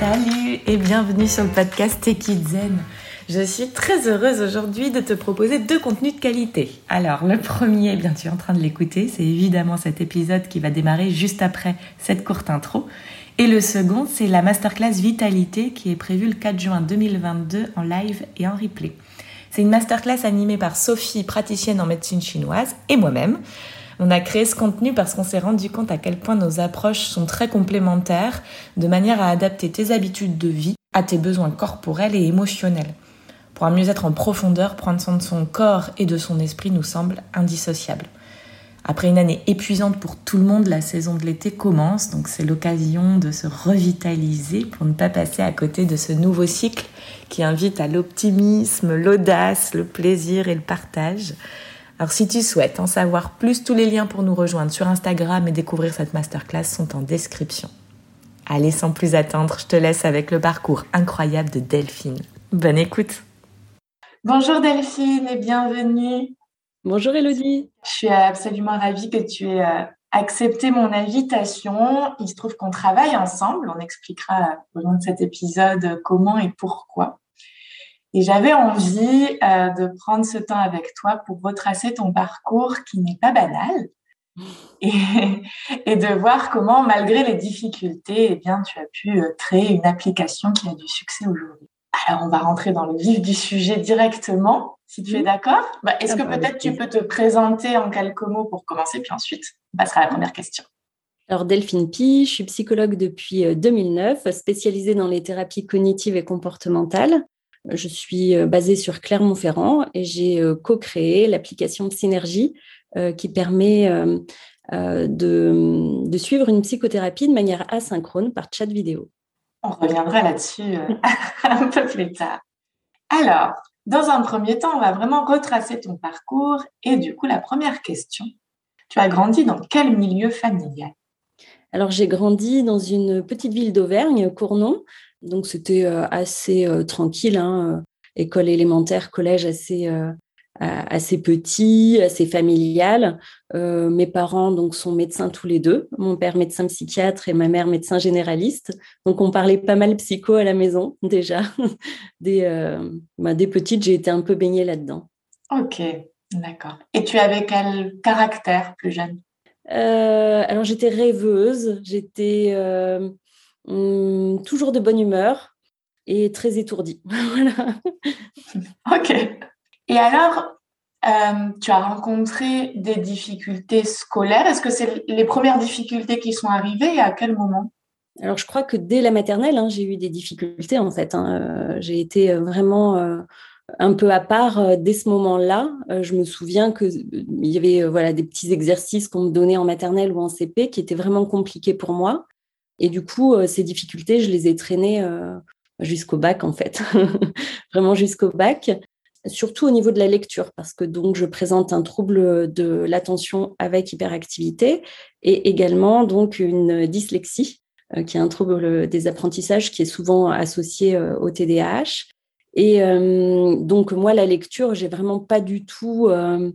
Salut et bienvenue sur le podcast Take Zen. Je suis très heureuse aujourd'hui de te proposer deux contenus de qualité. Alors, le premier, eh bien tu es en train de l'écouter, c'est évidemment cet épisode qui va démarrer juste après cette courte intro. Et le second, c'est la masterclass Vitalité qui est prévue le 4 juin 2022 en live et en replay. C'est une masterclass animée par Sophie, praticienne en médecine chinoise, et moi-même. On a créé ce contenu parce qu'on s'est rendu compte à quel point nos approches sont très complémentaires, de manière à adapter tes habitudes de vie à tes besoins corporels et émotionnels. Pour un mieux-être en profondeur, prendre soin de son corps et de son esprit nous semble indissociable. Après une année épuisante pour tout le monde, la saison de l'été commence, donc c'est l'occasion de se revitaliser pour ne pas passer à côté de ce nouveau cycle qui invite à l'optimisme, l'audace, le plaisir et le partage. Alors si tu souhaites en savoir plus, tous les liens pour nous rejoindre sur Instagram et découvrir cette masterclass sont en description. Allez, sans plus attendre, je te laisse avec le parcours incroyable de Delphine. Bonne écoute. Bonjour Delphine et bienvenue. Bonjour Elodie. Je suis absolument ravie que tu aies euh, accepté mon invitation. Il se trouve qu'on travaille ensemble. On expliquera au long de cet épisode comment et pourquoi. Et j'avais envie euh, de prendre ce temps avec toi pour retracer ton parcours qui n'est pas banal et, et, de voir comment, malgré les difficultés, eh bien, tu as pu euh, créer une application qui a du succès aujourd'hui. Alors, on va rentrer dans le vif du sujet directement si tu es d'accord? Bah, est-ce que peut-être tu peux te présenter en quelques mots pour commencer, puis ensuite on passera à la première question. Alors Delphine Pi, je suis psychologue depuis 2009, euh, spécialisée dans les thérapies cognitives et comportementales. Je suis euh, basée sur Clermont-Ferrand et j'ai euh, co-créé l'application Synergie qui permet de, de, suivre une psychothérapie de manière asynchrone par chat vidéo. On reviendra là-dessus un peu plus tard. Alors, dans un premier temps, on va vraiment retracer ton parcours. Et du coup, la première question, tu as grandi dans quel milieu familial? Alors, j'ai grandi dans une petite ville d'Auvergne, Cournon. Donc, c'était euh, assez euh, tranquille. Hein, euh, école élémentaire, collège assez, assez petit, assez familial. Euh, mes parents donc sont médecins tous les deux. Mon père médecin psychiatre et ma mère médecin généraliste. Donc on parlait pas mal psycho à la maison déjà. des, euh, bah, des petites, j'ai été un peu baignée là-dedans. Ok, d'accord. Et tu avais quel caractère plus jeune? Euh, Alors j'étais rêveuse, j'étais hum, toujours de bonne humeur et très étourdie. voilà. ok. Et alors, euh, tu as rencontré des difficultés scolaires. Est-ce que c'est les premières difficultés qui sont arrivées et à quel moment? Alors, je crois que dès la maternelle, hein, j'ai eu des difficultés en fait. Hein. Euh, j'ai été euh, vraiment un peu à part dès ce moment-là. je me souviens qu'il y avait voilà, des petits exercices qu'on me donnait en maternelle ou en CP qui étaient vraiment compliqués pour moi. Et du coup, ces difficultés, je les ai traînées jusqu'au bac en fait, vraiment jusqu'au bac surtout au niveau de la lecture, parce que donc je présente un trouble de l'attention avec hyperactivité et également donc une dyslexie, euh, qui est un trouble des apprentissages qui est souvent associé euh, au TDAH. Et euh, donc moi, la lecture, j'ai vraiment pas du tout euh,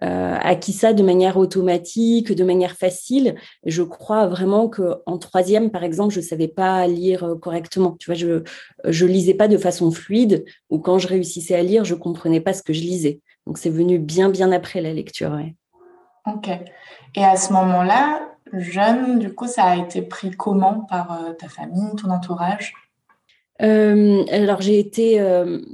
acquis ça de manière automatique, de manière facile. Je crois vraiment que en troisième, par exemple, je savais pas lire euh, correctement. Tu vois, je je lisais pas de façon fluide ou quand je réussissais à lire, je comprenais pas ce que je lisais. Donc c'est venu bien bien après la lecture. Ouais. Ok. Et à ce moment-là, jeune, du coup, ça a été pris comment par euh, ta famille, ton entourage? Alors j'ai été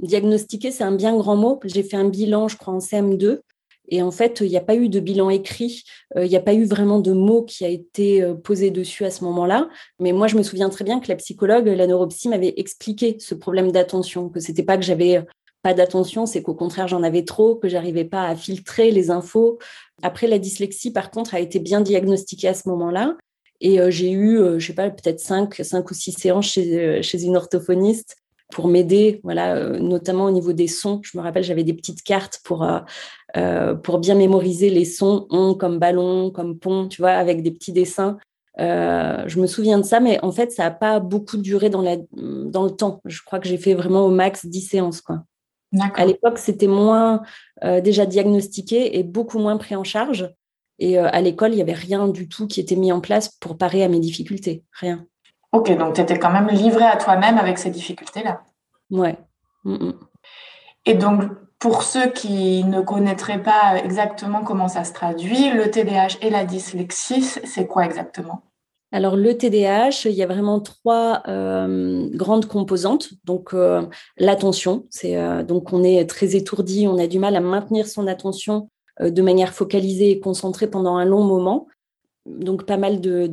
diagnostiquée, c'est un bien grand mot. J'ai fait un bilan, je crois, en CM2. Et en fait, il n'y a pas eu de bilan écrit, euh, il n'y a pas eu vraiment de mots qui a été euh, posé dessus à ce moment-là. Mais moi, je me souviens très bien que la psychologue, la neuropsy, m'avait expliqué ce problème d'attention, que c'était pas que j'avais euh, pas d'attention, c'est qu'au contraire, j'en avais trop, que j'arrivais pas à filtrer les infos. Après, la dyslexie, par contre, a été bien diagnostiquée à ce moment-là. Et j'ai eu, je sais pas, peut-être cinq, cinq ou six séances chez une orthophoniste pour m'aider, voilà, euh, notamment au niveau des sons. Je me rappelle, j'avais des petites cartes pour euh, euh, pour bien mémoriser les sons, on comme ballon, comme pont, tu vois, avec des petits dessins. je me souviens de ça, mais en fait, ça n'a pas beaucoup duré dans, la, dans le temps. Je crois que j'ai fait vraiment au max 10 séances. Quoi. À l'époque, c'était moins déjà diagnostiqué et beaucoup moins pris en charge. Et à l'école, il n'y avait rien du tout qui était mis en place pour parer à mes difficultés. Rien. Ok, donc tu étais quand même livré à toi-même avec ces difficultés-là. Ouais. Et donc, pour ceux qui ne connaîtraient pas exactement comment ça se traduit, le TDAH et la dyslexie, c'est quoi exactement? Alors le TDAH, il y a vraiment trois euh, grandes composantes. Donc euh, l'attention, c'est euh, donc on est très étourdi, on a du mal à maintenir son attention de manière focalisée et concentrée pendant un long moment. Donc pas mal de,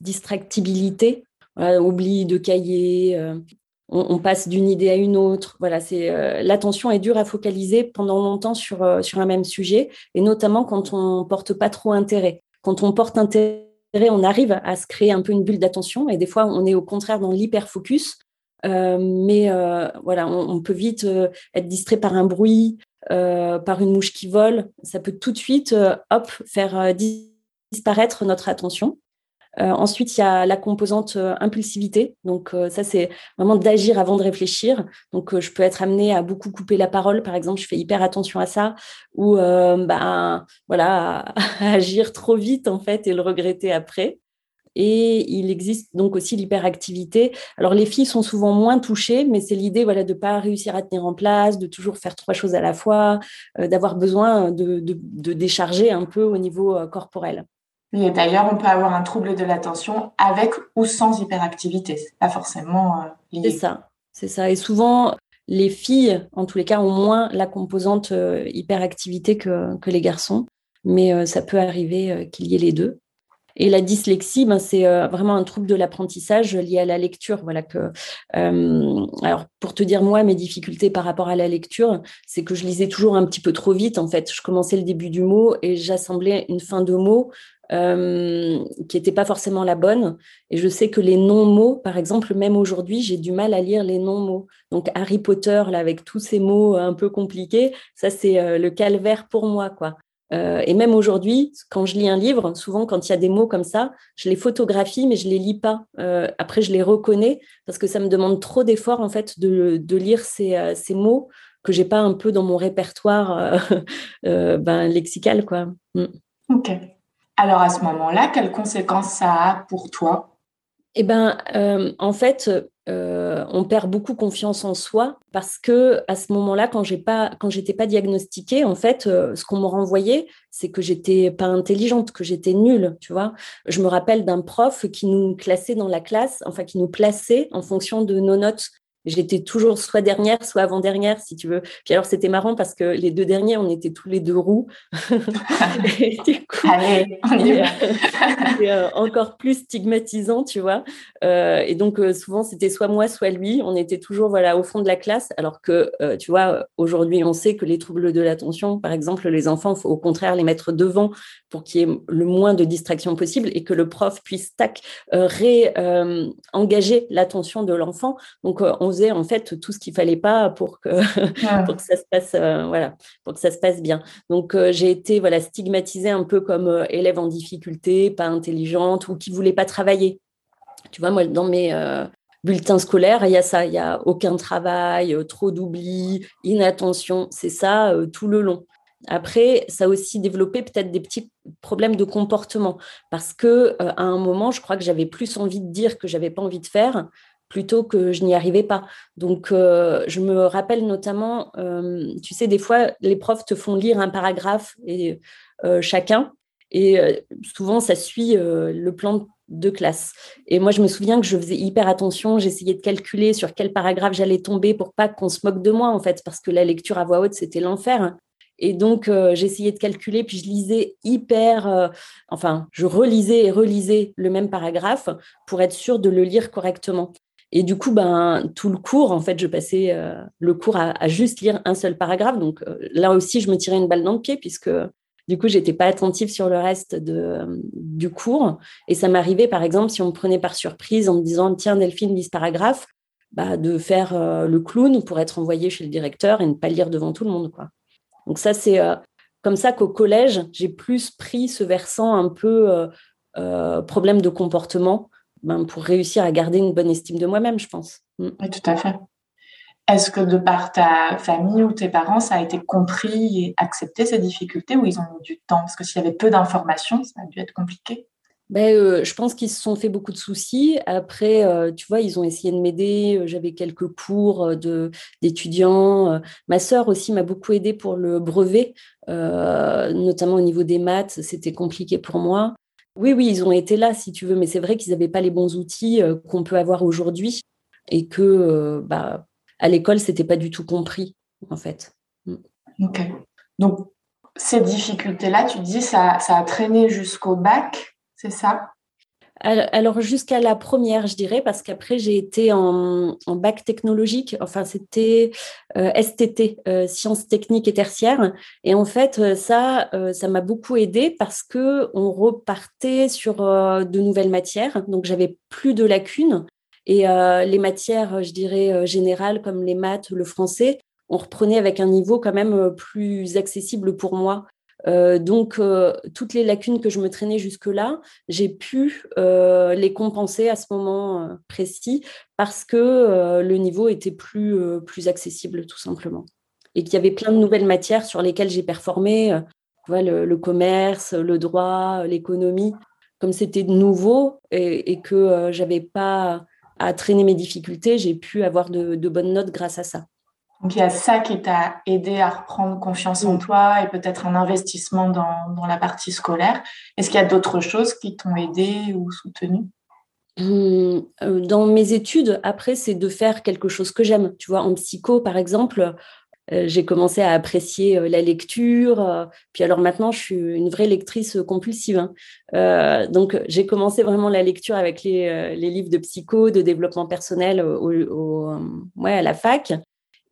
distractibilité, oubli de cahier, on, passe d'une idée à une autre. Voilà, c'est l'attention est dure à focaliser pendant longtemps sur sur un même sujet, et notamment quand on porte pas trop intérêt. Quand on porte intérêt on arrive à se créer un peu une bulle d'attention et des fois on est au contraire dans l'hyper-focus. Euh, mais euh, voilà, on, peut vite euh, être distrait par un bruit, par une mouche qui vole. Ça peut tout de suite, hop, faire disparaître notre attention. Euh, ensuite, il y a la composante euh, impulsivité. Donc, euh, ça, c'est vraiment d'agir avant de réfléchir. Donc, je peux être amenée à beaucoup couper la parole. Par exemple, je fais hyper attention à ça. Ou, ben, voilà, à agir trop vite, en fait, et le regretter après. Et il existe donc aussi l'hyperactivité. Alors les filles sont souvent moins touchées, mais c'est l'idée voilà de pas réussir à tenir en place, de toujours faire trois choses à la fois, d'avoir besoin de, de, décharger un peu au niveau corporel. Et d'ailleurs, on peut avoir un trouble de l'attention avec ou sans hyperactivité. C'est pas forcément euh. C'est ça, c'est ça. Et souvent, les filles, en tous les cas, ont moins la composante euh, hyperactivité que, que, les garçons. Mais euh, ça peut arriver qu'il y ait les deux. Et la dyslexie, ben, c'est vraiment un trouble de l'apprentissage lié à la lecture. Voilà que, alors, pour te dire, moi, mes difficultés par rapport à la lecture, c'est que je lisais toujours un petit peu trop vite. En fait, je commençais le début du mot et j'assemblais une fin de mot euh, qui n'était pas forcément la bonne. Et je sais que les non-mots, par exemple, même aujourd'hui, j'ai du mal à lire les non-mots. Donc Harry Potter, là, avec tous ces mots un peu compliqués, ça c'est euh, le calvaire pour moi, quoi. Euh, et même aujourd'hui, quand je lis un livre, souvent quand il y a des mots comme ça, je les photographie, mais je les lis pas. après, je les reconnais parce que ça me demande trop d'efforts en fait de, de lire ces, ces, mots que j'ai pas un peu dans mon répertoire ben, lexical, quoi. Mm. Ok. Alors à ce moment-là, quelles conséquences ça a pour toi? Eh ben, euh, en fait, euh, on perd beaucoup confiance en soi parce que à ce moment-là, quand j'ai pas, j'étais pas diagnostiquée, en fait, euh, ce qu'on me renvoyait, c'est que j'étais pas intelligente, que j'étais nulle, tu vois. Je me rappelle d'un prof qui nous classait dans la classe, enfin qui nous plaçait en fonction de nos notes. J'étais toujours soit dernière, soit avant-dernière, si tu veux. Puis alors, c'était marrant parce que les deux derniers, on était tous les deux roux. et du coup, Allez, on y va. c'était euh, encore plus stigmatisant, tu vois. Euh, et donc, euh, souvent, c'était soit moi, soit lui. On était toujours voilà, au fond de la classe. Alors que, tu vois, aujourd'hui, on sait que les troubles de l'attention, par exemple, les enfants, il faut au contraire les mettre devant pour qu'il y ait le moins de distractions possible et que le prof puisse, tac, réengager l'attention de l'enfant. Donc, on en fait tout ce qu'il fallait pas pour que, pour que ça se passe euh, voilà pour que ça se passe bien. Donc euh, j'ai été voilà stigmatisée un peu comme euh, élève en difficulté, pas intelligente ou qui voulait pas travailler. Tu vois moi dans mes bulletins scolaires, il y a ça, il y a aucun travail, trop d'oubli, inattention, c'est ça tout le long. Après, ça a aussi développé peut-être des petits problèmes de comportement parce que à un moment, je crois que j'avais plus envie de dire que j'avais pas envie de faire plutôt que je n'y arrivais pas. Donc, euh, je me rappelle notamment, euh, tu sais, des fois, les profs te font lire un paragraphe et euh, chacun, et souvent, ça suit le plan de classe. Et moi, je me souviens que je faisais hyper attention, j'essayais de calculer sur quel paragraphe j'allais tomber pour pas qu'on se moque de moi, en fait, parce que la lecture à voix haute, c'était l'enfer. Et donc, j'essayais de calculer, puis je lisais hyper, enfin, je relisais et relisais le même paragraphe pour être sûre de le lire correctement. Et du coup, ben, tout le cours, en fait, je passais euh, le cours à, juste lire un seul paragraphe. Donc euh, là aussi, je me tirais une balle dans le pied puisque du coup, j'étais pas attentive sur le reste de, du cours. Et ça m'arrivait, par exemple, si on me prenait par surprise en me disant, tiens, Delphine, lis ce paragraphe, bah, de faire euh, le clown pour être envoyé chez le directeur et ne pas lire devant tout le monde. Quoi. Donc ça, c'est comme ça qu'au collège, j'ai plus pris ce versant un peu problème de comportement ben, pour réussir à garder une bonne estime de moi-même, je pense. Mm. Oui, tout à fait. Est-ce que de par ta famille ou tes parents, ça a été compris et accepté ces difficultés ou ils ont eu du temps? Parce que s'il y avait peu d'informations, ça a dû être compliqué. ben, euh, je pense qu'ils se sont fait beaucoup de soucis. Après, euh, tu vois, ils ont essayé de m'aider. J'avais quelques cours de, d'étudiants. Ma sœur aussi m'a beaucoup aidé pour le brevet, notamment au niveau des maths. C'était compliqué pour moi. Oui, oui, ils ont été là, si tu veux, mais c'est vrai qu'ils n'avaient pas les bons outils qu'on peut avoir aujourd'hui et que, bah, à l'école, c'était pas du tout compris, en fait. Mm. Ok. Donc, ces difficultés-là, tu dis, ça, ça a traîné jusqu'au bac, c'est ça? Alors jusqu'à la première, je dirais, parce qu'après j'ai été en, bac technologique, enfin c'était euh, STT, euh, sciences techniques et tertiaires, et en fait euh, ça, ça m'a beaucoup aidé parce que on repartait sur de nouvelles matières, donc j'avais plus de lacunes. Et les matières, je dirais générales comme les maths, le français, on reprenait avec un niveau quand même plus accessible pour moi. Euh, donc, euh, toutes les lacunes que je me traînais jusque-là, j'ai pu euh, les compenser à ce moment précis parce que le niveau était plus, accessible, tout simplement. Et qu'il y avait plein de nouvelles matières sur lesquelles j'ai performé, le, commerce, le droit, l'économie. Comme c'était nouveau et, et que j'avais pas à traîner mes difficultés, j'ai pu avoir de bonnes notes grâce à ça. Donc il y a ça qui t'a aidé à reprendre confiance en toi et peut-être un investissement dans, la partie scolaire. Est-ce qu'il y a d'autres choses qui t'ont aidé ou soutenu? Hum, euh, Dans mes études, après, c'est de faire quelque chose que j'aime. Tu vois, en psycho, par exemple, euh, j'ai commencé à apprécier euh, la lecture. puis alors maintenant, je suis une vraie lectrice compulsive. Hein. donc j'ai commencé vraiment la lecture avec les, livres de psycho, de développement personnel au, ouais, à la fac.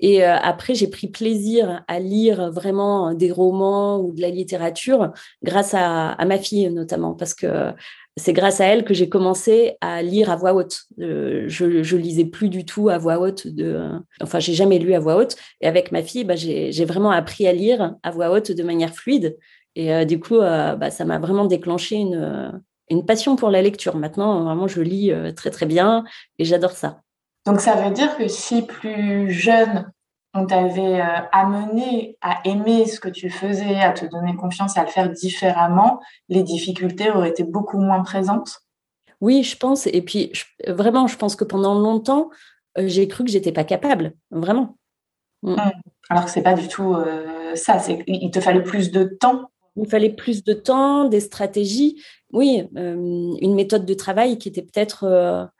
Et euh, après, j'ai pris plaisir à lire vraiment des romans ou de la littérature grâce à, ma fille notamment, parce que c'est grâce à elle que j'ai commencé à lire à voix haute. Euh, je, je lisais plus du tout à voix haute. De, enfin, j'ai jamais lu à voix haute. Et avec ma fille, bah, j'ai vraiment appris à lire à voix haute de manière fluide. Et euh, du coup, bah, ça m'a vraiment déclenché une, une passion pour la lecture. Maintenant, vraiment, je lis très très bien et j'adore ça. Donc ça veut dire que si plus jeune, on t'avait euh, amené à aimer ce que tu faisais, à te donner confiance, à le faire différemment, les difficultés auraient été beaucoup moins présentes? Oui, je pense. Et puis, vraiment, je pense que pendant longtemps, euh, j'ai cru que j'étais pas capable, vraiment. Mm. Mm. Alors que c'est pas du tout euh, ça. C'est il te fallait plus de temps. Il fallait plus de temps, des stratégies. Oui, une méthode de travail qui était peut-être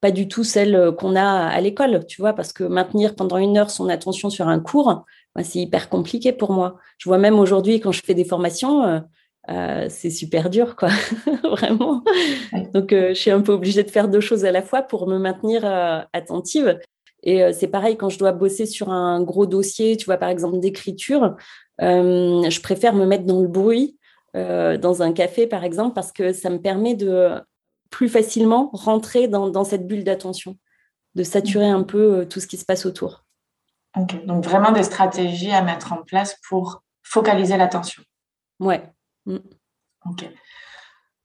pas du tout celle euh, qu'on a à l'école, tu vois, parce que maintenir pendant une heure son attention sur un cours, bah, c'est hyper compliqué pour moi. Je vois même aujourd'hui quand je fais des formations, euh, euh, c'est super dur, quoi, vraiment. Donc, je suis un peu obligée de faire deux choses à la fois pour me maintenir attentive. Et c'est pareil quand je dois bosser sur un gros dossier, tu vois, par exemple d'écriture, je préfère me mettre dans le bruit dans un café, par exemple, parce que ça me permet de plus facilement rentrer dans, cette bulle d'attention, de saturer un peu euh, tout ce qui se passe autour. Donc vraiment des stratégies à mettre en place pour focaliser l'attention. Ouais. Mm. Ok.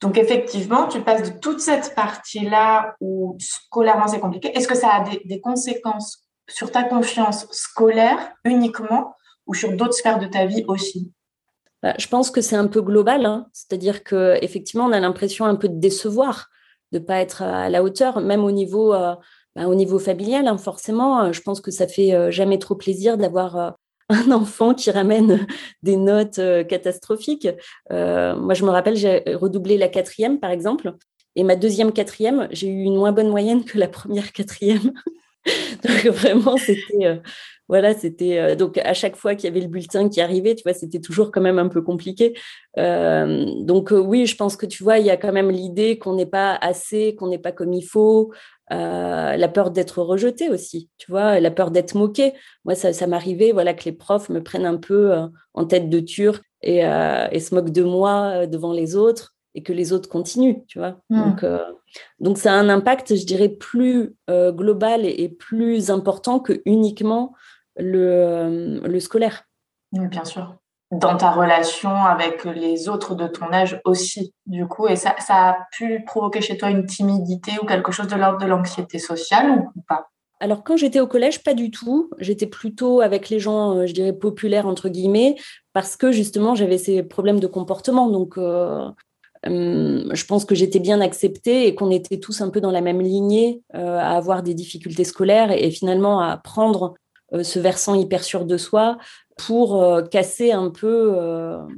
Donc effectivement, tu passes de toute cette partie-là où scolairement c'est compliqué. Est-ce que ça a des, conséquences sur ta confiance scolaire uniquement ou sur d'autres sphères de ta vie aussi? Je pense que c'est un peu global. Hein. C'est-à-dire qu'effectivement, on a l'impression un peu de décevoir de pas être à la hauteur, même au niveau, euh, bah, familial. Hein, forcément, euh, je pense que ça fait euh, jamais trop plaisir d'avoir un enfant qui ramène des notes catastrophiques. moi, je me rappelle, j'ai redoublé la quatrième, par exemple, et ma deuxième quatrième, j'ai eu une moins bonne moyenne que la première quatrième. Donc vraiment, c'était voilà, c'était euh, donc à chaque fois qu'il y avait le bulletin qui arrivait, tu vois, c'était toujours quand même un peu compliqué. Euh, donc euh, oui, je pense que tu vois, il y a quand même l'idée qu'on n'est pas assez, qu'on n'est pas comme il faut, la peur d'être rejeté aussi, tu vois, la peur d'être moqué. Moi, ça, ça m'arrivait, voilà, que les profs me prennent un peu en tête de turc et, et, se moquent de moi devant les autres et que les autres continuent, tu vois. Mmh. Donc, donc ça a un impact, je dirais, plus global et, et, plus important que uniquement le, le scolaire. bien sûr. Dans ta relation avec les autres de ton âge aussi, du coup, et ça, ça a pu provoquer chez toi une timidité ou quelque chose de l'ordre de l'anxiété sociale ou pas? Alors quand j'étais au collège, pas du tout. J'étais plutôt avec les gens, euh, je dirais populaires entre guillemets, parce que justement j'avais ces problèmes de comportement. Donc euh, je pense que j'étais bien acceptée et qu'on était tous un peu dans la même lignée à avoir des difficultés scolaires et, finalement à prendre ce versant hyper sûr de soi pour casser un peu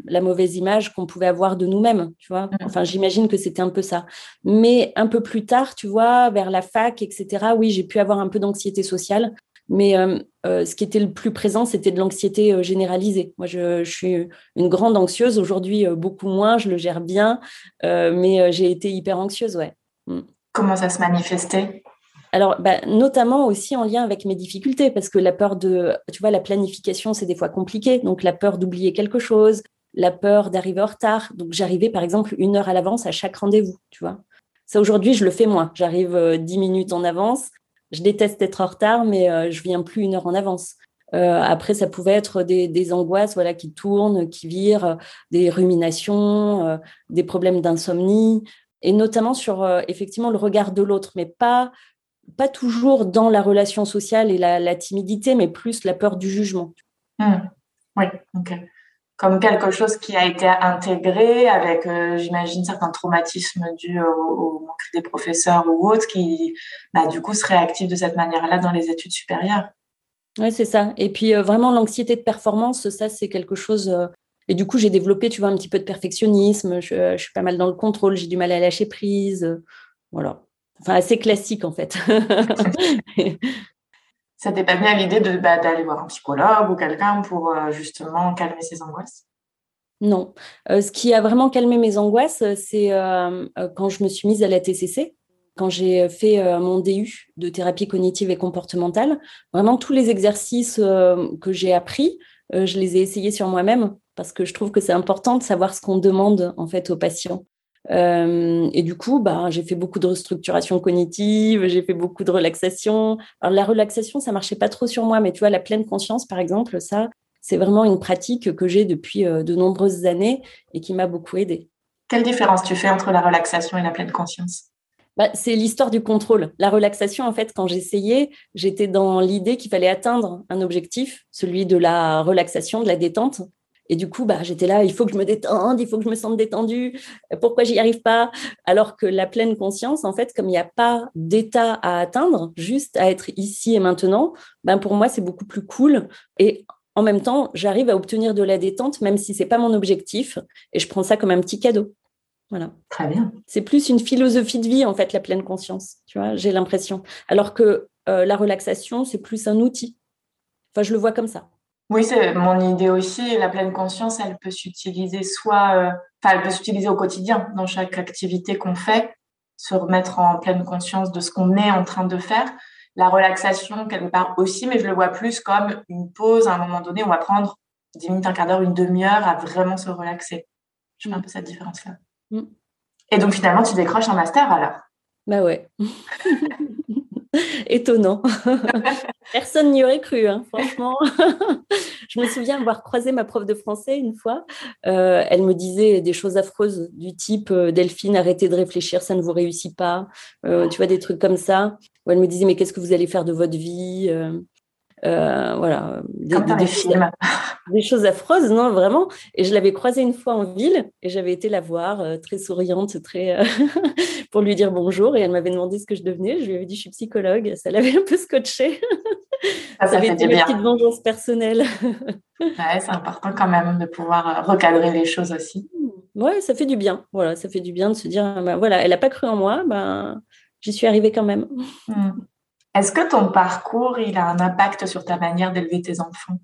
la mauvaise image qu'on pouvait avoir de nous-mêmes, tu vois. Mmh. Enfin, j'imagine que c'était un peu ça. Mais un peu plus tard, tu vois, vers la fac, etc., oui, j'ai pu avoir un peu d'anxiété sociale mais euh, euh, ce qui était le plus présent, c'était de l'anxiété euh, généralisée. Moi, je, suis une grande anxieuse. Aujourd'hui, beaucoup moins, je le gère bien, mais j'ai été hyper anxieuse, ouais. Mm. Comment ça se manifestait? Alors, bah, notamment aussi en lien avec mes difficultés, parce que la peur de, tu vois, la planification, c'est des fois compliqué. Donc, la peur d'oublier quelque chose, la peur d'arriver en retard. Donc, j'arrivais, par exemple, une heure à l'avance à chaque rendez-vous, tu vois. Ça, aujourd'hui, je le fais moins. J'arrive dix minutes en avance je déteste être en retard, mais euh, je viens plus une heure en avance. Euh, après, ça pouvait être des, angoisses voilà, qui tournent, qui virent, des ruminations, euh, des problèmes d'insomnie, et notamment sur effectivement le regard de l'autre, mais pas, pas toujours dans la relation sociale et la, timidité, mais plus la peur du jugement. Mmh. Oui, ok comme quelque chose qui a été intégré avec, euh, j'imagine, certains traumatismes dus au, manque des professeurs ou autres qui, bah, du coup, se réactivent de cette manière-là dans les études supérieures. Oui, c'est ça. Et puis, euh, vraiment, l'anxiété de performance, ça, c'est quelque chose. Euh, et du coup, j'ai développé, tu vois, un petit peu de perfectionnisme. Je, je suis pas mal dans le contrôle. J'ai du mal à lâcher prise. voilà. Enfin, assez classique, en fait. Ça t'est pas venu à l'idée de bah, d'aller voir un psychologue ou quelqu'un pour euh, justement calmer ses angoisses? Non. Euh, ce qui a vraiment calmé mes angoisses, c'est euh, quand je me suis mise à la TCC, quand j'ai fait mon DU de thérapie cognitive et comportementale. Vraiment, tous les exercices que j'ai appris, je les ai essayés sur moi-même parce que je trouve que c'est important de savoir ce qu'on demande en fait aux patients. Euh, et du coup, bah, j'ai fait beaucoup de restructuration cognitive, j'ai fait beaucoup de relaxation. Alors, la relaxation, ça marchait pas trop sur moi, mais tu vois, la pleine conscience, par exemple, ça, c'est vraiment une pratique que j'ai depuis euh, de nombreuses années et qui m'a beaucoup aidée. Quelle différence tu fais entre la relaxation et la pleine conscience? Bah, c'est l'histoire du contrôle. La relaxation, en fait, quand j'essayais, j'étais dans l'idée qu'il fallait atteindre un objectif, celui de la relaxation, de la détente. Et du coup, bah, j'étais là, il faut que je me détende, il faut que je me sente détendue. Pourquoi j'y arrive pas? Alors que la pleine conscience, en fait, comme il n'y a pas d'état à atteindre, juste à être ici et maintenant, ben pour moi, c'est beaucoup plus cool. Et en même temps, j'arrive à obtenir de la détente, même si c'est pas mon objectif. Et je prends ça comme un petit cadeau. Voilà. Très bien. C'est plus une philosophie de vie, en fait, la pleine conscience. Tu vois, j'ai l'impression. Alors que euh, la relaxation, c'est plus un outil. Enfin, je le vois comme ça. Oui, c'est mon idée aussi. La pleine conscience, elle peut s'utiliser soit, euh, enfin, elle peut s'utiliser au quotidien dans chaque activité qu'on fait, se remettre en pleine conscience de ce qu'on est en train de faire. La relaxation, quelque part aussi, mais je le vois plus comme une pause à un moment donné. On va prendre 10 minutes, un quart d'heure, une demi-heure à vraiment se relaxer. Je fais un peu cette différence-là. Mm. Et donc, finalement, tu décroches un master alors? Bah ouais. Étonnant. Personne n'y aurait cru, hein, franchement. je me souviens avoir croisé ma prof de français une fois. Euh, elle me disait des choses affreuses du type euh, Delphine, arrêtez de réfléchir, ça ne vous réussit pas. Euh, tu vois, des trucs comme ça. Où elle me disait, mais qu'est-ce que vous allez faire de votre vie voilà, des, des, choses affreuses, non, vraiment. Et je l'avais croisée une fois en ville et j'avais été la voir, très souriante, très pour lui dire bonjour. Et elle m'avait demandé ce que je devenais. Je lui avais dit, je suis psychologue. Ça l'avait un peu scotché. Ah, ça, avait été ma petite vengeance personnelle. ouais, c'est important quand même de pouvoir euh, recadrer les choses aussi. Ouais, ça fait du bien. Voilà, ça fait du bien de se dire, ben, voilà, elle n'a pas cru en moi, ben, j'y suis arrivée quand même. Hmm. Est-ce que ton parcours, il a un impact sur ta manière d'élever tes enfants?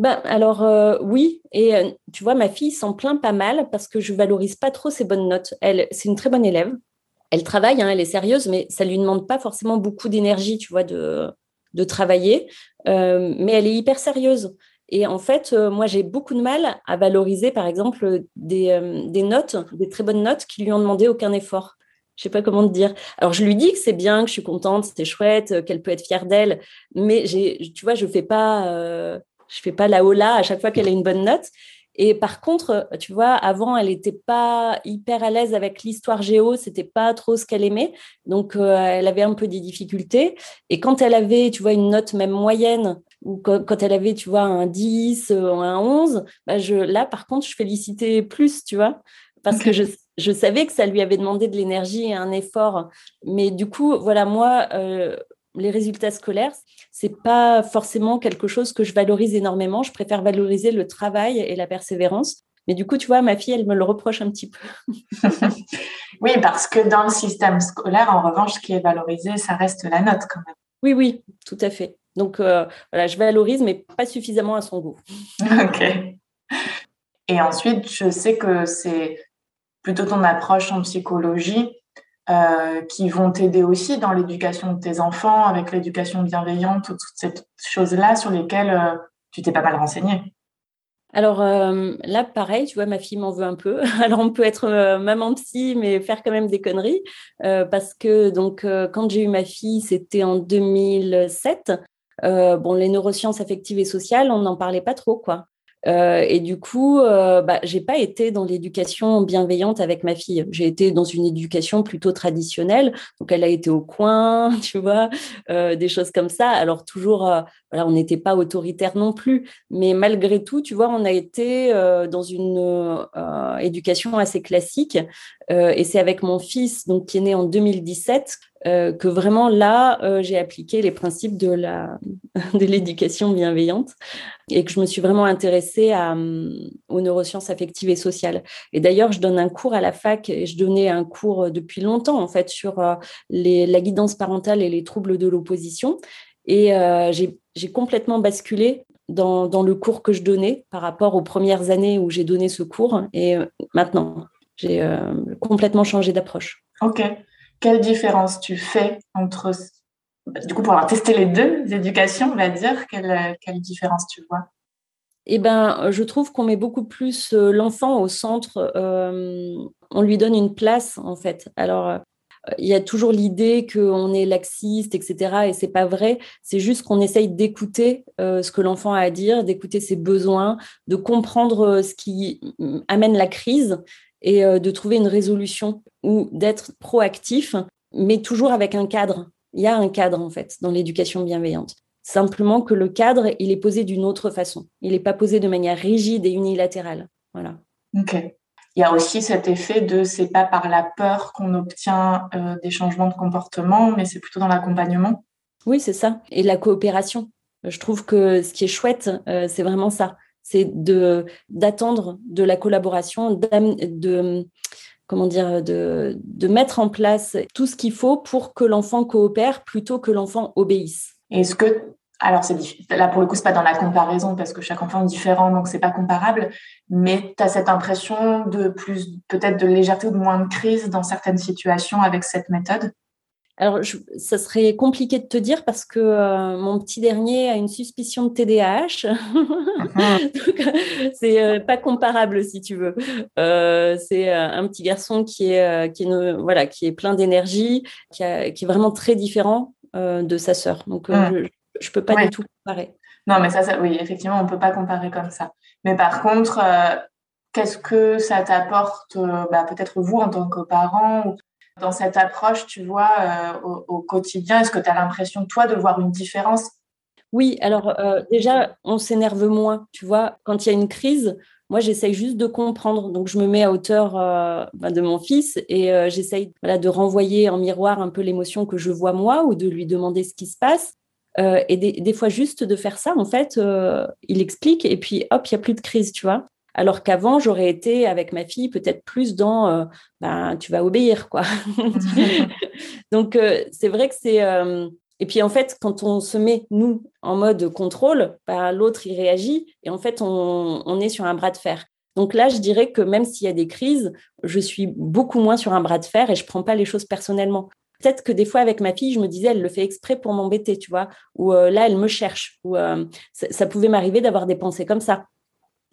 Ben, alors euh, oui, et euh, tu vois, ma fille s'en plaint pas mal parce que je valorise pas trop ses bonnes notes. Elle, c'est une très bonne élève. Elle travaille, hein, elle est sérieuse, mais ça lui demande pas forcément beaucoup d'énergie, tu vois, de, travailler, euh, mais elle est hyper sérieuse. Et en fait, moi, j'ai beaucoup de mal à valoriser, par exemple, des, des, notes, des très bonnes notes qui lui ont demandé aucun effort. Je sais pas comment te dire. Alors, je lui dis que c'est bien, que je suis contente, c'est chouette, qu'elle peut être fière d'elle, mais j'ai, tu vois, je fais pas, je fais pas la hola à chaque fois qu'elle a une bonne note. Et par contre, tu vois, avant, elle n'était pas hyper à l'aise avec l'histoire géo, c'était pas trop ce qu'elle aimait. Donc, euh, elle avait un peu des difficultés. Et quand elle avait, tu vois, une note même moyenne, ou quand, elle avait, tu vois, un 10, euh, un 11, bah je, là, par contre, je félicitais plus, tu vois, parce que je, je savais que ça lui avait demandé de l'énergie et un effort. Mais du coup, voilà, moi, euh, les résultats scolaires, c'est pas forcément quelque chose que je valorise énormément. Je préfère valoriser le travail et la persévérance. Mais du coup, tu vois, ma fille, elle me le reproche un petit peu. oui, parce que dans le système scolaire, en revanche, ce qui est valorisé, ça reste la note quand même. Oui, oui, tout à fait. Donc euh, voilà, je valorise, mais pas suffisamment à son goût. ok. Et ensuite, je sais que c'est plutôt ton approche en psychologie euh, qui vont t'aider aussi dans l'éducation de tes enfants, avec l'éducation bienveillante, toutes ces choses-là sur lesquelles euh, tu t'es pas mal renseignée. Alors euh, là, pareil, tu vois, ma fille m'en veut un peu. Alors on peut être maman psy, mais faire quand même des conneries, parce que donc quand j'ai eu ma fille, c'était en 2007. bon, les neurosciences affectives et sociales, on n'en parlait pas trop, quoi. Euh, et du coup, euh, bah, j'ai pas été dans l'éducation bienveillante avec ma fille. J'ai été dans une éducation plutôt traditionnelle. Donc, elle a été au coin, tu vois, euh, des choses comme ça. Alors, toujours, euh, voilà, on n'était pas autoritaire non plus. Mais malgré tout, tu vois, on a été euh, dans une éducation assez classique. et c'est avec mon fils, donc, qui est né en 2017, euh, que vraiment là, euh, j'ai appliqué les principes de la de l'éducation bienveillante et que je me suis vraiment intéressée à, aux neurosciences affectives et sociales. Et d'ailleurs, je donne un cours à la fac et je donnais un cours depuis longtemps en fait sur euh, les, la guidance parentale et les troubles de l'opposition. Et j'ai complètement basculé dans, dans, le cours que je donnais par rapport aux premières années où j'ai donné ce cours. Et maintenant, j'ai complètement changé d'approche. Ok quelle différence tu fais entre, du coup, pour avoir testé les deux éducations, on va dire, quelle, quelle différence tu vois? Eh ben, je trouve qu'on met beaucoup plus euh, l'enfant au centre. Euh, on lui donne une place, en fait. Alors, euh, il y a toujours l'idée qu'on est laxiste, etc. Et c'est pas vrai. C'est juste qu'on essaye d'écouter ce que l'enfant a à dire, d'écouter ses besoins, de comprendre ce qui amène la crise et euh, de trouver une résolution ou d'être proactif, mais toujours avec un cadre. Il y a un cadre, en fait, dans l'éducation bienveillante. Simplement que le cadre, il est posé d'une autre façon. Il n'est pas posé de manière rigide et unilatérale. Voilà. OK. Il y a aussi cet effet de c'est pas par la peur qu'on obtient euh, des changements de comportement, mais c'est plutôt dans l'accompagnement. Oui, c'est ça. Et la coopération. Je trouve que ce qui est chouette, euh, c'est vraiment ça c'est de d'attendre de la collaboration, de comment dire, de, de mettre en place tout ce qu'il faut pour que l'enfant coopère plutôt que l'enfant obéisse. Est-ce que alors c'est là pour le coup c'est pas dans la comparaison parce que chaque enfant est différent donc c'est pas comparable mais tu as cette impression de plus peut-être de légèreté ou de moins de crise dans certaines situations avec cette méthode? Alors, ça serait compliqué de te dire parce que euh, mon petit dernier a une suspicion de TDAH. c'est euh, pas comparable si tu veux. Euh, c'est un petit garçon qui est, qui est, voilà, qui est plein d'énergie, qui, qui, est vraiment très différent de sa sœur. Donc, je, je peux pas du tout comparer. Non, mais ça, ça, oui, effectivement, on peut pas comparer comme ça. Mais par contre, qu'est-ce que ça t'apporte, bah, peut-être vous en tant que parent dans cette approche, tu vois, euh, au, quotidien Est-ce que tu as l'impression, toi, de voir une différence? Oui, alors euh, déjà, on s'énerve moins, tu vois. Quand il y a une crise, moi, j'essaye juste de comprendre. Donc, je me mets à hauteur euh, ben, de mon fils et j'essaye de renvoyer en miroir un peu l'émotion que je vois moi ou de lui demander ce qui se passe. et des, des, fois, juste de faire ça, en fait, il explique et puis hop, il n'y a plus de crise, tu vois. Alors qu'avant, j'aurais été avec ma fille peut-être plus dans euh, ben, tu vas obéir, quoi. Donc, euh, c'est vrai que c'est. Euh, et puis, en fait, quand on se met, nous, en mode contrôle, ben, l'autre, il réagit et en fait, on, on, est sur un bras de fer. Donc là, je dirais que même s'il y a des crises, je suis beaucoup moins sur un bras de fer et je prends pas les choses personnellement. Peut-être que des fois, avec ma fille, je me disais, elle le fait exprès pour m'embêter, tu vois, ou là, elle me cherche, ou ça, ça pouvait m'arriver d'avoir des pensées comme ça.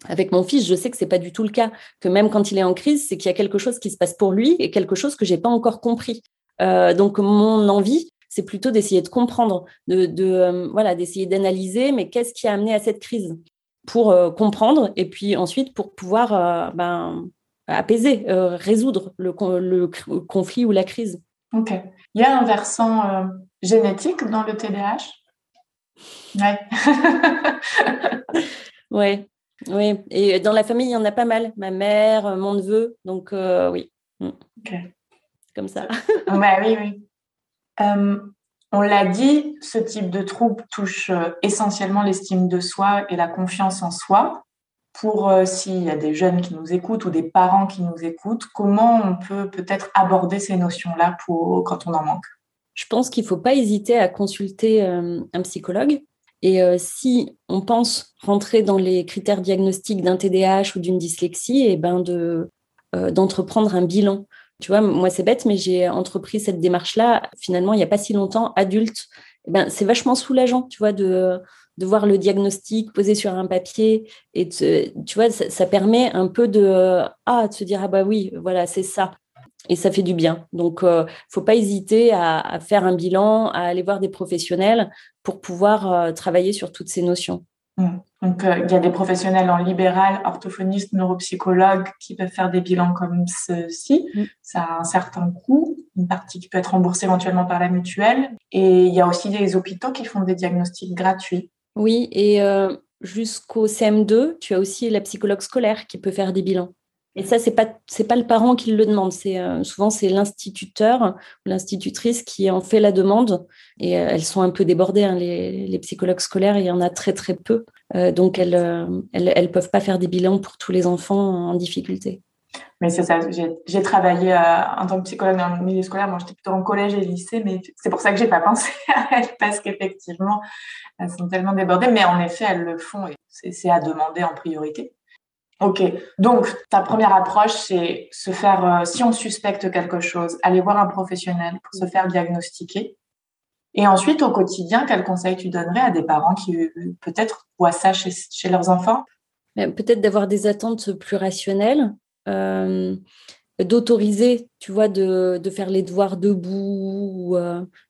Avec mon fils, je sais que c'est pas du tout le cas. Que même quand il est en crise, c'est qu'il y a quelque chose qui se passe pour lui et quelque chose que j'ai pas encore compris. Euh, donc mon envie, c'est plutôt d'essayer de comprendre, de, euh, voilà, d'essayer d'analyser, mais qu'est-ce qui a amené à cette crise pour euh, comprendre et puis ensuite pour pouvoir ben, apaiser, résoudre le, le, conflit ou la crise. Ok. Il y a un versant génétique dans le TDAH. Ouais. ouais. Oui, et dans la famille, il y en a pas mal. Ma mère, mon neveu, donc euh, oui. Mm. Comme ça. oui, oui. Euh, on l'a dit, ce type de trouble touche euh, essentiellement l'estime de soi et la confiance en soi. Pour euh, s'il y a des jeunes qui nous écoutent ou des parents qui nous écoutent, comment on peut peut-être aborder ces notions-là pour quand on en manque? Je pense qu'il ne faut pas hésiter à consulter un psychologue. Et si on pense rentrer dans les critères diagnostiques d'un TDAH ou d'une dyslexie, et eh ben de d'entreprendre un bilan tu vois, moi, c'est bête, mais j'ai entrepris cette démarche-là, finalement, il n'y a pas si longtemps, adulte. Eh ben, c'est vachement soulageant, tu vois, de, de voir le diagnostic posé sur un papier. Et tu vois, ça, permet un peu de, ah, de se dire, ah bah oui, voilà, c'est ça. Et ça fait du bien. Donc, il euh, ne faut pas hésiter à, faire un bilan, à aller voir des professionnels pour pouvoir euh, travailler sur toutes ces notions. Mmh. Donc, euh, il y a des professionnels en libéral, orthophonistes, neuropsychologues qui peuvent faire des bilans comme ceci. Mmh. Ça a un certain coût, une partie qui peut être remboursée éventuellement par la mutuelle. Et il y a aussi des hôpitaux qui font des diagnostics gratuits. Oui, et jusqu'au CM2, tu as aussi la psychologue scolaire qui peut faire des bilans. Et ça, c'est pas pas le parent qui le demande. Euh, souvent c'est l'instituteur ou l'institutrice qui en fait la demande. Et euh, elles sont un peu débordées. Hein, les, les, psychologues scolaires, il y en a très très peu. Euh, donc elles, elles, elles peuvent pas faire des bilans pour tous les enfants en difficulté. Mais c'est ça. J'ai travaillé en tant que psychologue dans le milieu scolaire. Moi, j'étais plutôt en collège et lycée, mais c'est pour ça que j'ai pas pensé à elles parce qu'effectivement, elles sont tellement débordées. Mais en effet, elles le font et c'est à demander en priorité. Ok, donc ta première approche, c'est se faire, euh, si on suspecte quelque chose, aller voir un professionnel pour se faire diagnostiquer. Et ensuite, au quotidien, quel conseil tu donnerais à des parents qui euh, peut-être voient ça chez, leurs enfants? Peut-être d'avoir des attentes plus rationnelles, euh, d'autoriser, tu vois, de, faire les devoirs debout,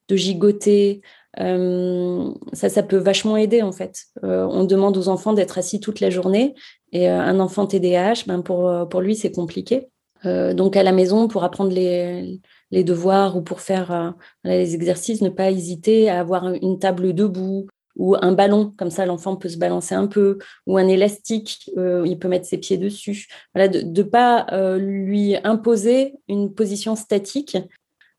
de gigoter, euh, ça, ça peut vachement aider en fait. Euh, on demande aux enfants d'être assis toute la journée et euh, un enfant TDAH, ben pour, pour lui, c'est compliqué. donc à la maison, pour apprendre les, les devoirs ou pour faire les exercices, ne pas hésiter à avoir une table debout ou un ballon, comme ça l'enfant peut se balancer un peu, ou un élastique, il peut mettre ses pieds dessus. Voilà, de ne pas lui imposer une position statique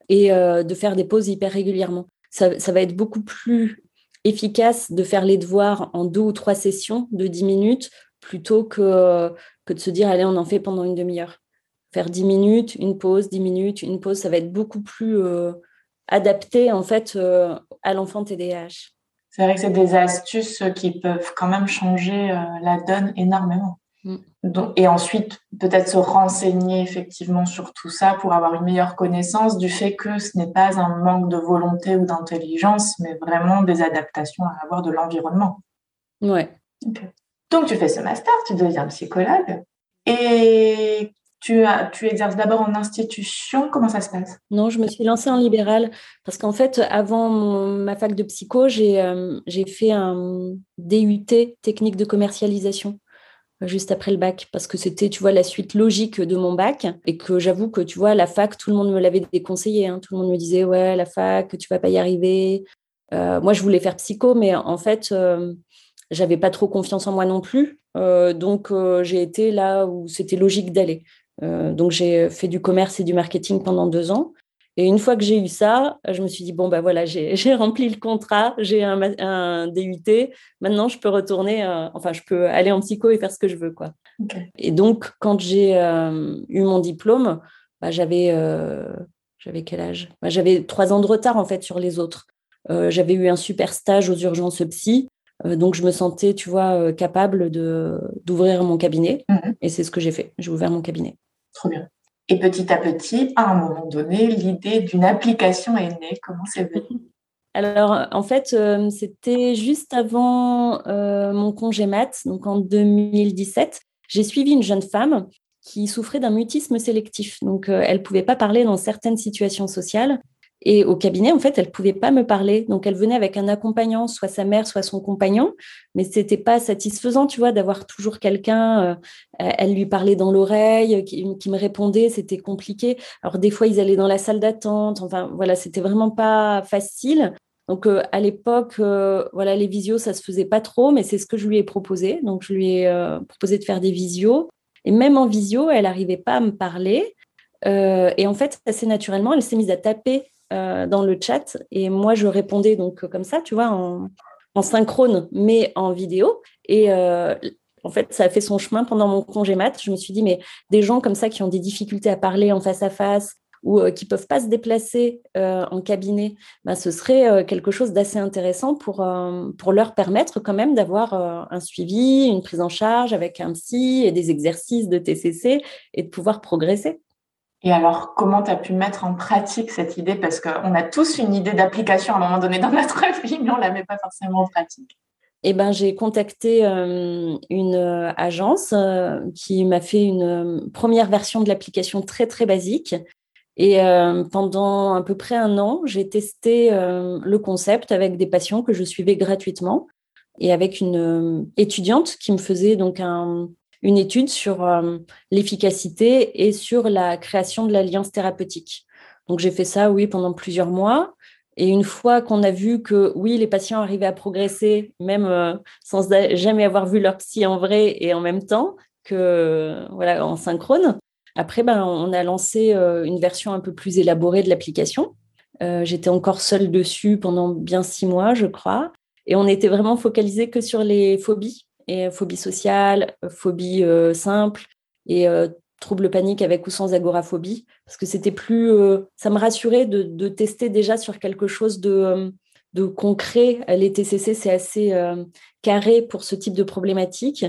et de faire des pauses hyper régulièrement ça, va être beaucoup plus efficace de faire les devoirs en deux ou trois sessions de dix minutes plutôt que, que de se dire, allez, on en fait pendant une demi-heure. Faire dix minutes, une pause, dix minutes, une pause, ça va être beaucoup plus euh, adapté en fait euh, à l'enfant TDAH. C'est vrai que c'est des astuces qui peuvent quand même changer euh, la donne énormément. Mm. Et ensuite, peut-être se renseigner effectivement sur tout ça pour avoir une meilleure connaissance du fait que ce n'est pas un manque de volonté ou d'intelligence, mais vraiment des adaptations à avoir de l'environnement. Ouais. Donc, tu fais ce master, tu deviens psychologue et tu, as, tu exerces d'abord en institution. Comment ça se passe? Non, je me suis lancée en libéral parce qu'en fait, avant ma fac de psycho, j'ai euh, j'ai fait un DUT technique de commercialisation juste après le bac parce que c'était, tu vois, la suite logique de mon bac et que j'avoue que, tu vois, la fac, tout le monde me l'avait déconseillé. Hein. Tout le monde me disait, ouais, la fac, tu vas pas y arriver. Euh, moi, je voulais faire psycho, mais en fait, euh, j'avais pas trop confiance en moi non plus. Euh, donc, j'ai été là où c'était logique d'aller. donc, j'ai fait du commerce et du marketing pendant deux ans. Et une fois que j'ai eu ça, je me suis dit, bon, ben voilà, j'ai rempli le contrat, j'ai un, un, DUT, maintenant je peux retourner, euh, enfin, je peux aller en psycho et faire ce que je veux. quoi. Et donc, quand j'ai euh, eu mon diplôme, bah, j'avais euh, j'avais quel âge? Bah, J'avais trois ans de retard, en fait, sur les autres. j'avais eu un super stage aux urgences psy, donc je me sentais, tu vois, capable d'ouvrir mon cabinet. Mhm. Et c'est ce que j'ai fait. J'ai ouvert mon cabinet. Trop bien. Et petit à petit, à un moment donné, l'idée d'une application est née. Comment c'est venu? Alors, en fait, euh, c'était juste avant euh, mon congé mat, donc en 2017. J'ai suivi une jeune femme qui souffrait d'un mutisme sélectif. Donc, euh, elle ne pouvait pas parler dans certaines situations sociales. Et au cabinet, en fait, elle pouvait pas me parler. Donc, elle venait avec un accompagnant, soit sa mère, soit son compagnon. Mais c'était pas satisfaisant, tu vois, d'avoir toujours quelqu'un. Euh, elle lui parlait dans l'oreille, qui, me répondait. C'était compliqué. Alors, des fois, ils allaient dans la salle d'attente. Enfin, voilà, c'était vraiment pas facile. Donc, euh, à l'époque, euh, voilà, les visios, ça se faisait pas trop, mais c'est ce que je lui ai proposé. Donc, je lui ai proposé de faire des visios. Et même en visio, elle n'arrivait pas à me parler. et en fait, assez naturellement, elle s'est mise à taper dans le chat. Et moi, je répondais donc comme ça, tu vois, en, synchrone, mais en vidéo. Et en fait, ça a fait son chemin pendant mon congé mat. Je me suis dit, mais des gens comme ça qui ont des difficultés à parler en face à face ou euh, qui peuvent pas se déplacer euh, en cabinet, ben, ce serait euh, quelque chose d'assez intéressant pour, pour leur permettre quand même d'avoir un suivi, une prise en charge avec un psy et des exercices de TCC et de pouvoir progresser. Et alors, comment tu as pu mettre en pratique cette idée? Parce qu'on a tous une idée d'application à un moment donné dans notre vie, mais on ne la met pas forcément en pratique eh ben, j'ai contacté euh, une euh, agence euh, qui m'a fait une première version de l'application très, très basique. Et pendant à peu près un an, j'ai testé le concept avec des patients que je suivais gratuitement et avec une étudiante qui me faisait donc une étude sur l'efficacité et sur la création de l'alliance thérapeutique. Donc j'ai fait ça, oui, pendant plusieurs mois. Et une fois qu'on a vu que oui, les patients arrivaient à progresser, même euh, sans jamais avoir vu leur psy en vrai et en même temps que voilà en synchrone, après ben, on a lancé euh, une version un peu plus élaborée de l'application. Euh, j'étais encore seule dessus pendant bien six mois, je crois, et on était vraiment focalisé que sur les phobies et phobies sociales, phobies simples et troubles paniques avec ou sans agoraphobie, parce que c'était plus, euh, ça me rassurait de, tester déjà sur quelque chose de, euh, de concret. Les TCC, c'est assez euh, carré pour ce type de problématique.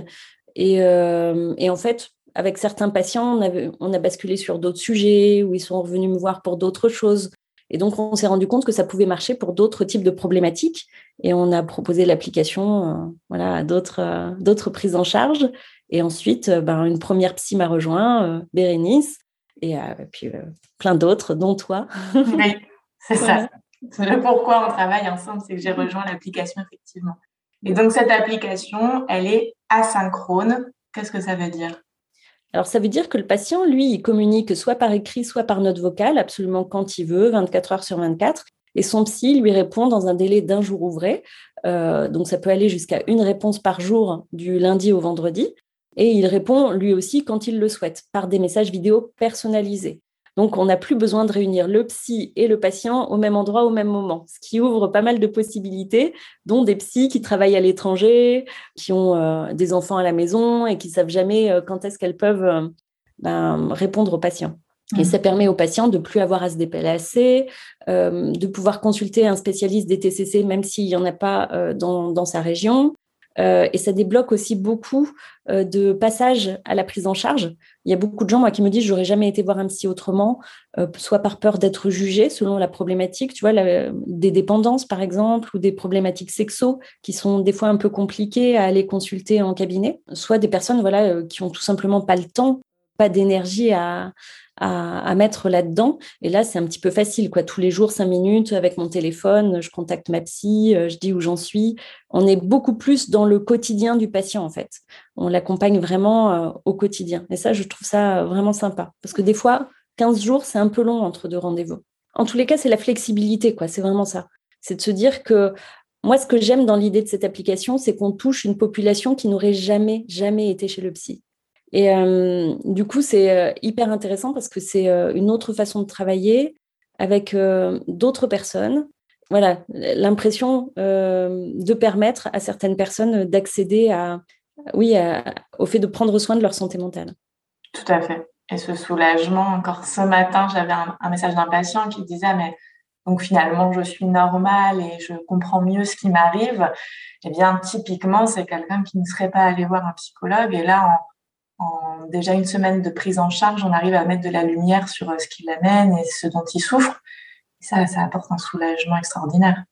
Et, et en fait, avec certains patients, on, on a basculé sur d'autres sujets, où ils sont revenus me voir pour d'autres choses. Et donc, on s'est rendu compte que ça pouvait marcher pour d'autres types de problématiques. Et on a proposé l'application voilà, à d'autres, d'autres prises en charge. Et ensuite, euh, ben, une première psy m'a rejoint, euh, Bérénice, et, euh, puis plein d'autres, dont toi. oui, c'est ça. C'est le pourquoi on travaille ensemble, c'est que j'ai rejoint l'application, effectivement. Et donc, cette application, elle est asynchrone. Qu'est-ce que ça veut dire? Alors, ça veut dire que le patient, lui, il communique soit par écrit, soit par note vocale, absolument quand il veut, 24 heures sur 24. Et son psy lui répond dans un délai d'un jour ouvré. donc, ça peut aller jusqu'à une réponse par jour du lundi au vendredi. Et il répond lui aussi quand il le souhaite, par des messages vidéo personnalisés. Donc, on n'a plus besoin de réunir le psy et le patient au même endroit au même moment, ce qui ouvre pas mal de possibilités, dont des psys qui travaillent à l'étranger, qui ont euh, des enfants à la maison et qui savent jamais euh, quand est-ce qu'elles peuvent euh, ben, répondre aux patients. Et mmh. ça permet aux patients de plus avoir à se déplacer, de pouvoir consulter un spécialiste des TCC même s'il n'y en a pas dans, dans, sa région, euh, et ça débloque aussi beaucoup euh, de passages à la prise en charge. Il y a beaucoup de gens moi, qui me disent j'aurais jamais été voir un psy autrement, euh, soit par peur d'être jugé selon la problématique, tu vois, des dépendances par exemple, ou des problématiques sexo qui sont des fois un peu compliquées à aller consulter en cabinet, soit des personnes voilà qui ont tout simplement pas le temps, pas d'énergie à, à, mettre là-dedans. Et là, c'est un petit peu facile, quoi. Tous les jours, cinq minutes avec mon téléphone, je contacte ma psy, euh, je dis où j'en suis. On est beaucoup plus dans le quotidien du patient, en fait. On l'accompagne vraiment euh, au quotidien. Et ça, je trouve ça vraiment sympa. Parce que des fois, 15 jours, c'est un peu long entre deux rendez-vous. En tous les cas, c'est la flexibilité, quoi. C'est vraiment ça. C'est de se dire que moi, ce que j'aime dans l'idée de cette application, c'est qu'on touche une population qui n'aurait jamais, jamais été chez le psy. Et euh, du coup, c'est euh, hyper intéressant parce que c'est euh, une autre façon de travailler avec d'autres personnes. Voilà, l'impression de permettre à certaines personnes d'accéder à, oui, au fait de prendre soin de leur santé mentale. Tout à fait. Et ce soulagement, encore ce matin, j'avais un, message d'un patient qui disait, mais donc finalement, je suis normale et je comprends mieux ce qui m'arrive. Eh bien, typiquement, c'est quelqu'un qui ne serait pas allé voir un psychologue. Et là, en, déjà une semaine de prise en charge, on arrive à mettre de la lumière sur euh, ce qui l'amène et ce dont il souffre. Et ça, ça apporte un soulagement extraordinaire.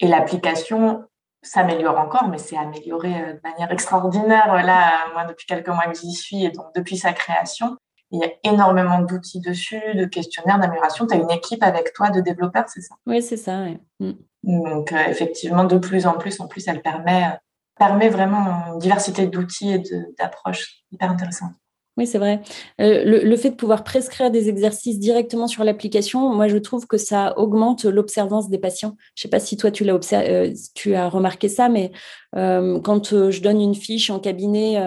Et l'application s'améliore encore, mais c'est amélioré euh, de manière extraordinaire. Là, moi, depuis quelques mois que j'y suis, et donc depuis sa création, il y a énormément d'outils dessus, de questionnaires, d'amélioration. Tu as une équipe avec toi de développeurs, c'est ça? Oui, c'est ça. Mm. Donc, euh, effectivement, de plus en plus, en plus, elle permet permet vraiment une diversité d'outils et d'approches hyper intéressantes. Oui, c'est vrai. Euh, le, fait de pouvoir prescrire des exercices directement sur l'application, moi, je trouve que ça augmente l'observance des patients. Je ne sais pas si toi, tu, l'as euh, tu as remarqué ça, mais euh, quand je donne une fiche en cabinet,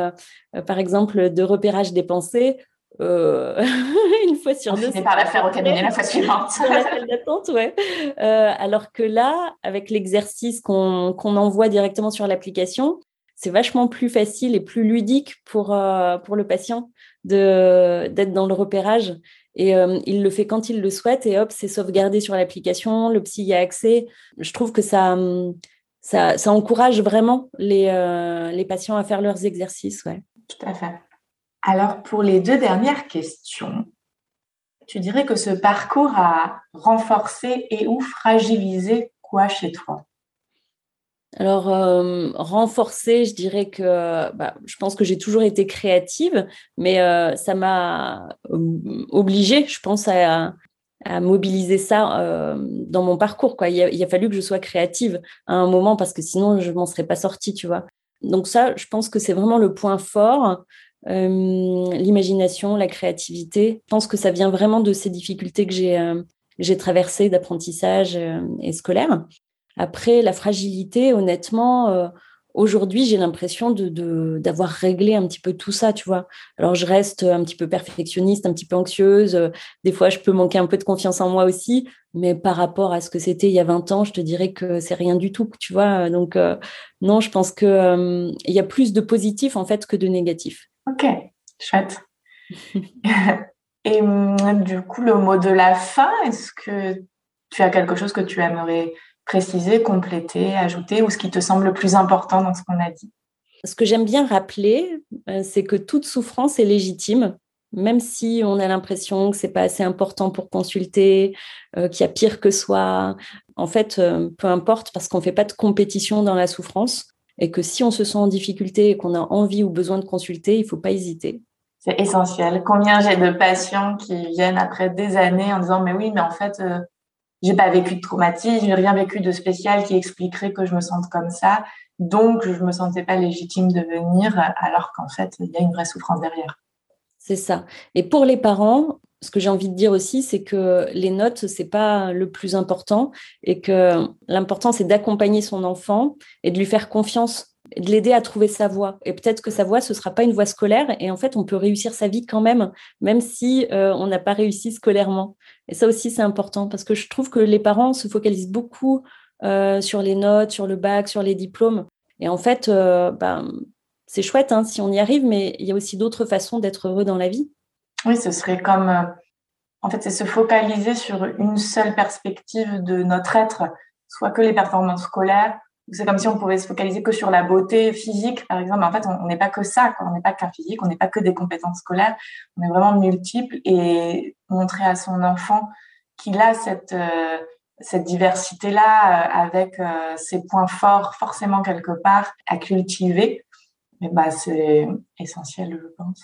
par exemple, de repérage des pensées, euh, une fois sur deux. On par la faire au cabinet la fois suivante. d'attente, ouais. Euh, alors que là, avec l'exercice qu'on envoie directement sur l'application, c'est vachement plus facile et plus ludique pour, euh, pour le patient d'être dans le repérage. Et il le fait quand il le souhaite et hop, c'est sauvegardé sur l'application, le psy y a accès. Je trouve que ça, ça, ça encourage vraiment les, les patients à faire leurs exercices. Ouais. Tout à fait. Alors, pour les deux dernières questions, tu dirais que ce parcours a renforcé et ou fragilisé quoi chez toi? Alors, euh, renforcé, je dirais que bah, je pense que j'ai toujours été créative, mais euh, ça m'a euh, obligée, je pense, à, mobiliser ça dans mon parcours. Il, a, a fallu que je sois créative à un moment parce que sinon, je m'en serais pas sortie, tu vois. Donc ça, je pense que c'est vraiment le point fort. Euh, l'imagination, la créativité. Je pense que ça vient vraiment de ces difficultés que j'ai euh, traversées d'apprentissage euh, et scolaire. Après, la fragilité, honnêtement, aujourd'hui, j'ai l'impression de d'avoir réglé un petit peu tout ça, tu vois. Alors, je reste un petit peu perfectionniste, un petit peu anxieuse. Des fois, je peux manquer un peu de confiance en moi aussi. Mais par rapport à ce que c'était il y a 20 ans, je te dirais que c'est rien du tout, tu vois. Donc, non, je pense que il y a plus de positif, en fait, que de négatif. Ok, chouette. Et hum, du coup, le mot de la fin, est-ce que tu as quelque chose que tu aimerais préciser, compléter, ajouter, ou ce qui te semble le plus important dans ce qu'on a dit? Ce que j'aime bien rappeler, euh, c'est que toute souffrance est légitime, même si on a l'impression que c'est pas assez important pour consulter, euh, qu'il y a pire que soi. En fait, euh, peu importe, parce qu'on ne fait pas de compétition dans la souffrance et que si on se sent en difficulté et qu'on a envie ou besoin de consulter, il ne faut pas hésiter. C'est essentiel. Combien j'ai de patients qui viennent après des années en disant mais oui, mais en fait, euh, j'ai pas vécu de traumatisme, j'ai rien vécu de spécial qui expliquerait que je me sente comme ça, donc je me sentais pas légitime de venir, alors qu'en fait, il y a une vraie souffrance derrière. C'est ça. Et pour les parents, ce que j'ai envie de dire aussi, c'est que les notes, c'est pas le plus important et que l'important, c'est d'accompagner son enfant et de lui faire confiance, de l'aider à trouver sa voie. Et peut-être que sa voie, ce sera pas une voie scolaire et en fait, on peut réussir sa vie quand même, même si euh, on n'a pas réussi scolairement. Et ça aussi, c'est important parce que je trouve que les parents se focalisent beaucoup euh, sur les notes, sur le bac, sur les diplômes. Et en fait, euh, ben, c'est chouette hein, si on y arrive, mais il y a aussi d'autres façons d'être heureux dans la vie. Oui, ce serait comme, euh, en fait, c'est se focaliser sur une seule perspective de notre être, soit que les performances scolaires, c'est comme si on pouvait se focaliser que sur la beauté physique, par exemple. En fait, on n'est pas que ça, quoi. on n'est pas qu'un physique, on n'est pas que des compétences scolaires, on est vraiment multiple et montrer à son enfant qu'il a cette, euh, cette diversité-là euh, avec ses points forts forcément quelque part à cultiver, mais bah, c'est essentiel, je pense.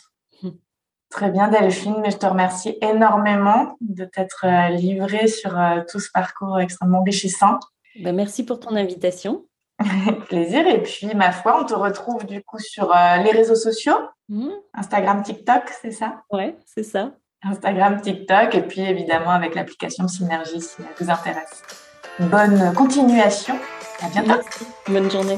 Très bien, Delphine, mais je te remercie énormément de t'être euh, livrée sur euh, tout ce parcours extrêmement enrichissant. Ben, merci pour ton invitation. Plaisir. Et puis, ma foi, on te retrouve du coup sur euh, les réseaux sociaux, mmh. Instagram, TikTok, c'est ça? Ouais, c'est ça. Instagram, TikTok, et puis évidemment avec l'application Synergie si elle vous intéresse. Bonne continuation. À bientôt. Bonne journée.